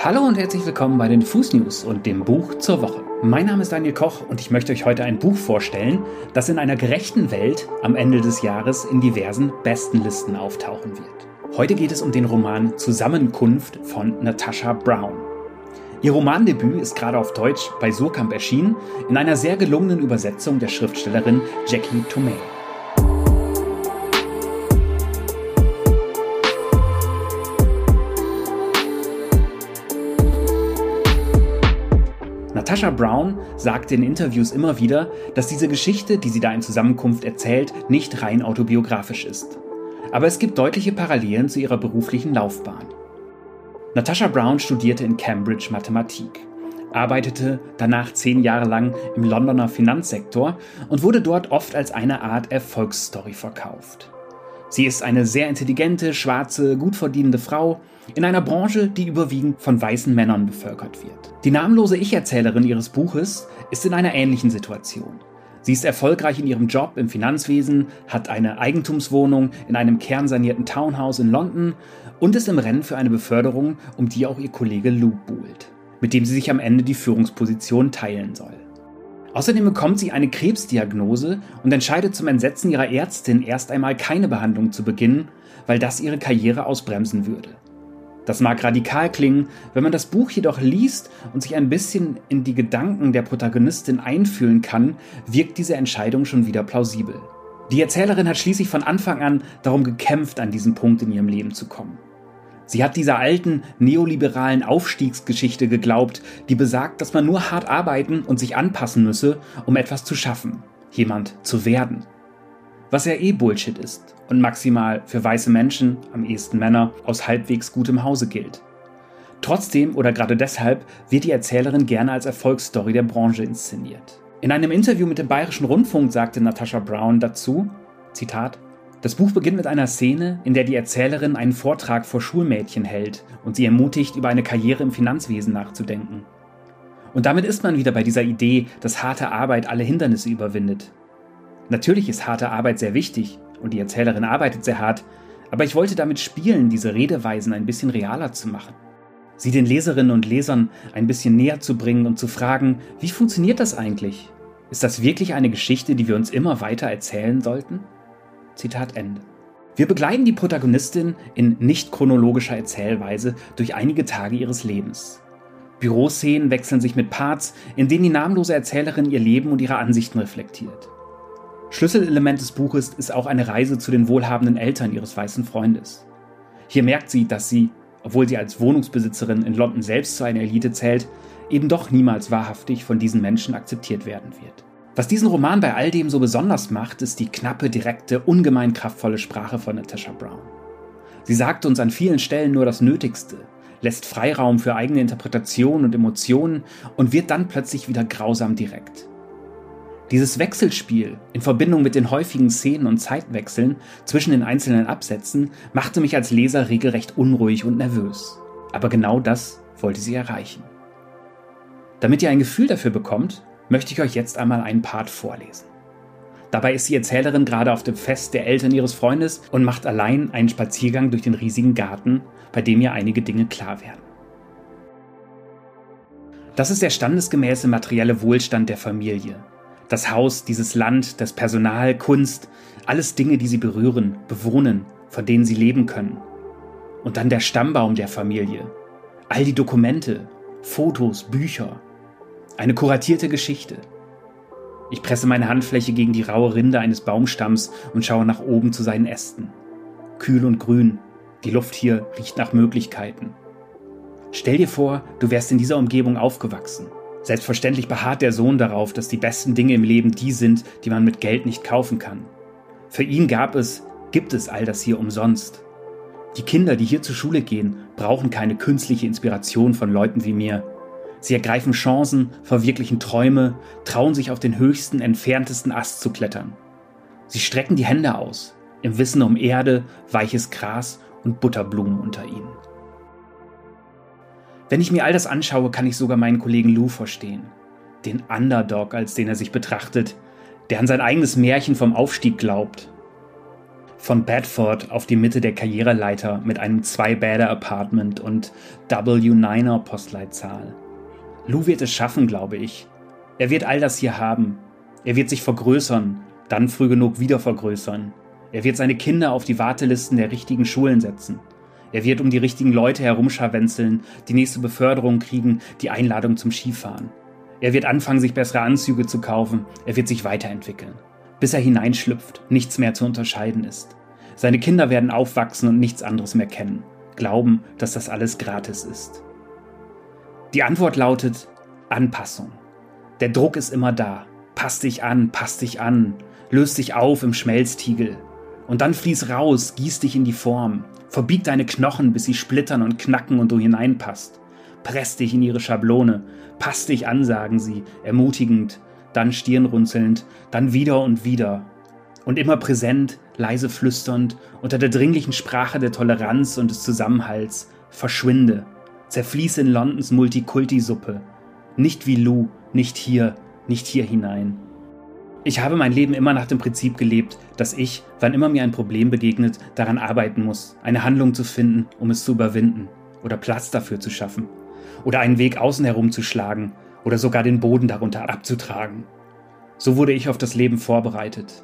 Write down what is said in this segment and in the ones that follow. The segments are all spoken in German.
Hallo und herzlich willkommen bei den Fußnews und dem Buch zur Woche. Mein Name ist Daniel Koch und ich möchte euch heute ein Buch vorstellen, das in einer gerechten Welt am Ende des Jahres in diversen Bestenlisten auftauchen wird. Heute geht es um den Roman Zusammenkunft von Natasha Brown. Ihr Romandebüt ist gerade auf Deutsch bei Surkamp erschienen, in einer sehr gelungenen Übersetzung der Schriftstellerin Jackie Tomei. Natasha Brown sagt in Interviews immer wieder, dass diese Geschichte, die sie da in Zusammenkunft erzählt, nicht rein autobiografisch ist. Aber es gibt deutliche Parallelen zu ihrer beruflichen Laufbahn. Natasha Brown studierte in Cambridge Mathematik, arbeitete danach zehn Jahre lang im Londoner Finanzsektor und wurde dort oft als eine Art Erfolgsstory verkauft. Sie ist eine sehr intelligente, schwarze, gut verdienende Frau in einer Branche, die überwiegend von weißen Männern bevölkert wird. Die namenlose Ich-Erzählerin ihres Buches ist in einer ähnlichen Situation. Sie ist erfolgreich in ihrem Job im Finanzwesen, hat eine Eigentumswohnung in einem kernsanierten Townhouse in London und ist im Rennen für eine Beförderung, um die auch ihr Kollege Lou buhlt, mit dem sie sich am Ende die Führungsposition teilen soll. Außerdem bekommt sie eine Krebsdiagnose und entscheidet zum Entsetzen ihrer Ärztin erst einmal keine Behandlung zu beginnen, weil das ihre Karriere ausbremsen würde. Das mag radikal klingen, wenn man das Buch jedoch liest und sich ein bisschen in die Gedanken der Protagonistin einfühlen kann, wirkt diese Entscheidung schon wieder plausibel. Die Erzählerin hat schließlich von Anfang an darum gekämpft, an diesen Punkt in ihrem Leben zu kommen. Sie hat dieser alten neoliberalen Aufstiegsgeschichte geglaubt, die besagt, dass man nur hart arbeiten und sich anpassen müsse, um etwas zu schaffen, jemand zu werden. Was ja eh Bullshit ist und maximal für weiße Menschen, am ehesten Männer, aus halbwegs gutem Hause gilt. Trotzdem oder gerade deshalb wird die Erzählerin gerne als Erfolgsstory der Branche inszeniert. In einem Interview mit dem Bayerischen Rundfunk sagte Natasha Brown dazu, Zitat, das Buch beginnt mit einer Szene, in der die Erzählerin einen Vortrag vor Schulmädchen hält und sie ermutigt, über eine Karriere im Finanzwesen nachzudenken. Und damit ist man wieder bei dieser Idee, dass harte Arbeit alle Hindernisse überwindet. Natürlich ist harte Arbeit sehr wichtig und die Erzählerin arbeitet sehr hart, aber ich wollte damit spielen, diese Redeweisen ein bisschen realer zu machen. Sie den Leserinnen und Lesern ein bisschen näher zu bringen und zu fragen, wie funktioniert das eigentlich? Ist das wirklich eine Geschichte, die wir uns immer weiter erzählen sollten? Zitat Ende. Wir begleiten die Protagonistin in nicht chronologischer Erzählweise durch einige Tage ihres Lebens. Büroszenen wechseln sich mit Parts, in denen die namenlose Erzählerin ihr Leben und ihre Ansichten reflektiert. Schlüsselelement des Buches ist auch eine Reise zu den wohlhabenden Eltern ihres weißen Freundes. Hier merkt sie, dass sie, obwohl sie als Wohnungsbesitzerin in London selbst zu einer Elite zählt, eben doch niemals wahrhaftig von diesen Menschen akzeptiert werden wird. Was diesen Roman bei all dem so besonders macht, ist die knappe, direkte, ungemein kraftvolle Sprache von Natasha Brown. Sie sagt uns an vielen Stellen nur das Nötigste, lässt Freiraum für eigene Interpretation und Emotionen und wird dann plötzlich wieder grausam direkt. Dieses Wechselspiel in Verbindung mit den häufigen Szenen und Zeitwechseln zwischen den einzelnen Absätzen machte mich als Leser regelrecht unruhig und nervös. Aber genau das wollte sie erreichen. Damit ihr ein Gefühl dafür bekommt, möchte ich euch jetzt einmal einen Part vorlesen. Dabei ist die Erzählerin gerade auf dem Fest der Eltern ihres Freundes und macht allein einen Spaziergang durch den riesigen Garten, bei dem ihr einige Dinge klar werden. Das ist der standesgemäße materielle Wohlstand der Familie. Das Haus, dieses Land, das Personal, Kunst, alles Dinge, die sie berühren, bewohnen, von denen sie leben können. Und dann der Stammbaum der Familie. All die Dokumente, Fotos, Bücher, eine kuratierte Geschichte. Ich presse meine Handfläche gegen die raue Rinde eines Baumstamms und schaue nach oben zu seinen Ästen. Kühl und grün. Die Luft hier riecht nach Möglichkeiten. Stell dir vor, du wärst in dieser Umgebung aufgewachsen. Selbstverständlich beharrt der Sohn darauf, dass die besten Dinge im Leben die sind, die man mit Geld nicht kaufen kann. Für ihn gab es, gibt es all das hier umsonst. Die Kinder, die hier zur Schule gehen, brauchen keine künstliche Inspiration von Leuten wie mir. Sie ergreifen Chancen, verwirklichen Träume, trauen sich auf den höchsten, entferntesten Ast zu klettern. Sie strecken die Hände aus, im Wissen um Erde, weiches Gras und Butterblumen unter ihnen. Wenn ich mir all das anschaue, kann ich sogar meinen Kollegen Lou verstehen. Den Underdog, als den er sich betrachtet, der an sein eigenes Märchen vom Aufstieg glaubt. Von Bedford auf die Mitte der Karriereleiter mit einem Zwei-Bäder-Apartment und W9er-Postleitzahl. Lou wird es schaffen, glaube ich. Er wird all das hier haben. Er wird sich vergrößern, dann früh genug wieder vergrößern. Er wird seine Kinder auf die Wartelisten der richtigen Schulen setzen. Er wird um die richtigen Leute herumscharwenzeln, die nächste Beförderung kriegen, die Einladung zum Skifahren. Er wird anfangen, sich bessere Anzüge zu kaufen. Er wird sich weiterentwickeln. Bis er hineinschlüpft, nichts mehr zu unterscheiden ist. Seine Kinder werden aufwachsen und nichts anderes mehr kennen. Glauben, dass das alles gratis ist. Die Antwort lautet Anpassung. Der Druck ist immer da. Pass dich an, pass dich an. Löst dich auf im Schmelztiegel. Und dann fließ raus, gieß dich in die Form. Verbieg deine Knochen, bis sie splittern und knacken und du hineinpasst. Press dich in ihre Schablone. Pass dich an, sagen sie, ermutigend, dann stirnrunzelnd, dann wieder und wieder. Und immer präsent, leise flüsternd, unter der dringlichen Sprache der Toleranz und des Zusammenhalts, verschwinde, zerfließe in Londons Multikulti-Suppe. Nicht wie Lou, nicht hier, nicht hier hinein. Ich habe mein Leben immer nach dem Prinzip gelebt, dass ich, wann immer mir ein Problem begegnet, daran arbeiten muss, eine Handlung zu finden, um es zu überwinden oder Platz dafür zu schaffen oder einen Weg außen herum zu schlagen oder sogar den Boden darunter abzutragen. So wurde ich auf das Leben vorbereitet.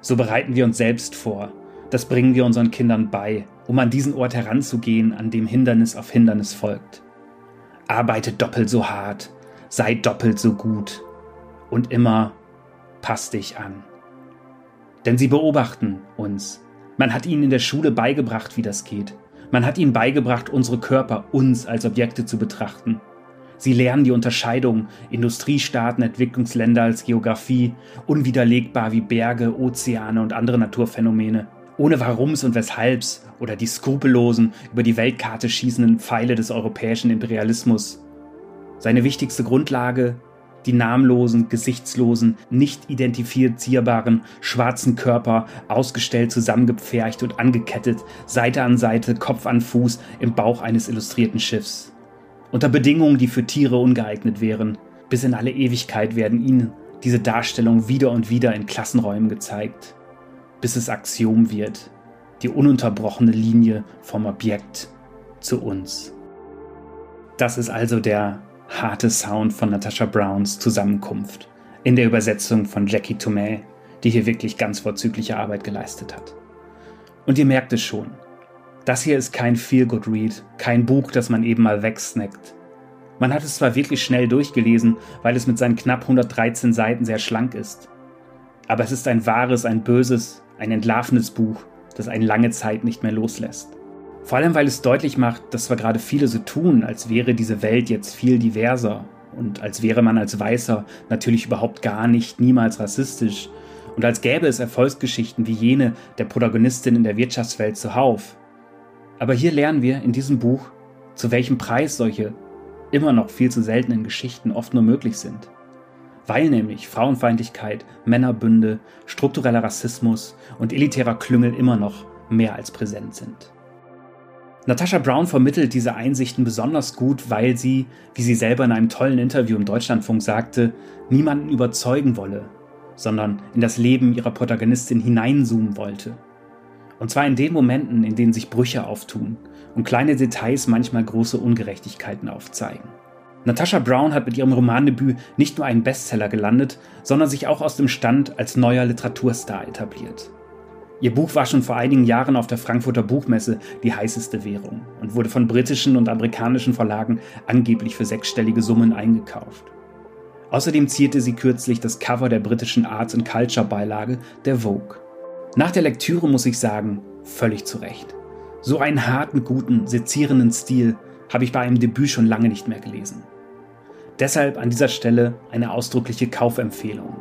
So bereiten wir uns selbst vor. Das bringen wir unseren Kindern bei, um an diesen Ort heranzugehen, an dem Hindernis auf Hindernis folgt. Arbeite doppelt so hart, sei doppelt so gut und immer pass dich an. Denn sie beobachten uns. Man hat ihnen in der Schule beigebracht, wie das geht. Man hat ihnen beigebracht, unsere Körper uns als Objekte zu betrachten. Sie lernen die Unterscheidung Industriestaaten, Entwicklungsländer als Geografie, unwiderlegbar wie Berge, Ozeane und andere Naturphänomene, ohne Warums und Weshalbs oder die skrupellosen, über die Weltkarte schießenden Pfeile des europäischen Imperialismus. Seine wichtigste Grundlage die namenlosen, gesichtslosen, nicht identifizierbaren, schwarzen Körper ausgestellt, zusammengepfercht und angekettet, Seite an Seite, Kopf an Fuß im Bauch eines illustrierten Schiffs. Unter Bedingungen, die für Tiere ungeeignet wären. Bis in alle Ewigkeit werden ihnen diese Darstellungen wieder und wieder in Klassenräumen gezeigt, bis es Axiom wird, die ununterbrochene Linie vom Objekt zu uns. Das ist also der harte Sound von Natasha Browns Zusammenkunft in der Übersetzung von Jackie Tomei, die hier wirklich ganz vorzügliche Arbeit geleistet hat. Und ihr merkt es schon, das hier ist kein Feel-Good-Read, kein Buch, das man eben mal wegsnackt. Man hat es zwar wirklich schnell durchgelesen, weil es mit seinen knapp 113 Seiten sehr schlank ist, aber es ist ein wahres, ein böses, ein entlarvenes Buch, das einen lange Zeit nicht mehr loslässt. Vor allem, weil es deutlich macht, dass zwar gerade viele so tun, als wäre diese Welt jetzt viel diverser und als wäre man als Weißer natürlich überhaupt gar nicht, niemals rassistisch und als gäbe es Erfolgsgeschichten wie jene der Protagonistin in der Wirtschaftswelt zuhauf. Aber hier lernen wir in diesem Buch, zu welchem Preis solche immer noch viel zu seltenen Geschichten oft nur möglich sind. Weil nämlich Frauenfeindlichkeit, Männerbünde, struktureller Rassismus und elitärer Klüngel immer noch mehr als präsent sind. Natascha Brown vermittelt diese Einsichten besonders gut, weil sie, wie sie selber in einem tollen Interview im Deutschlandfunk sagte, niemanden überzeugen wolle, sondern in das Leben ihrer Protagonistin hineinzoomen wollte. Und zwar in den Momenten, in denen sich Brüche auftun und kleine Details manchmal große Ungerechtigkeiten aufzeigen. Natascha Brown hat mit ihrem Romandebüt nicht nur einen Bestseller gelandet, sondern sich auch aus dem Stand als neuer Literaturstar etabliert. Ihr Buch war schon vor einigen Jahren auf der Frankfurter Buchmesse die heißeste Währung und wurde von britischen und amerikanischen Verlagen angeblich für sechsstellige Summen eingekauft. Außerdem zierte sie kürzlich das Cover der britischen Arts and Culture Beilage der Vogue. Nach der Lektüre muss ich sagen, völlig zu Recht. So einen harten, guten, sezierenden Stil habe ich bei einem Debüt schon lange nicht mehr gelesen. Deshalb an dieser Stelle eine ausdrückliche Kaufempfehlung.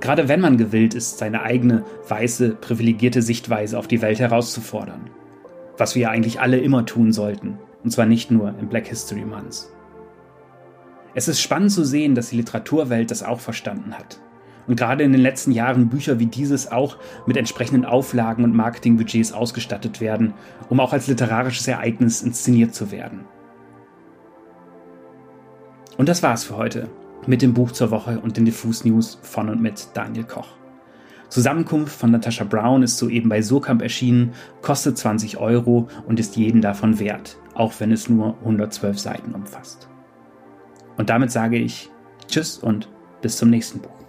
Gerade wenn man gewillt ist, seine eigene, weiße, privilegierte Sichtweise auf die Welt herauszufordern. Was wir ja eigentlich alle immer tun sollten. Und zwar nicht nur im Black History Month. Es ist spannend zu sehen, dass die Literaturwelt das auch verstanden hat. Und gerade in den letzten Jahren Bücher wie dieses auch mit entsprechenden Auflagen und Marketingbudgets ausgestattet werden, um auch als literarisches Ereignis inszeniert zu werden. Und das war's für heute mit dem Buch zur Woche und den Diffus News von und mit Daniel Koch. Zusammenkunft von Natasha Brown ist soeben bei Surkamp erschienen, kostet 20 Euro und ist jeden davon wert, auch wenn es nur 112 Seiten umfasst. Und damit sage ich Tschüss und bis zum nächsten Buch.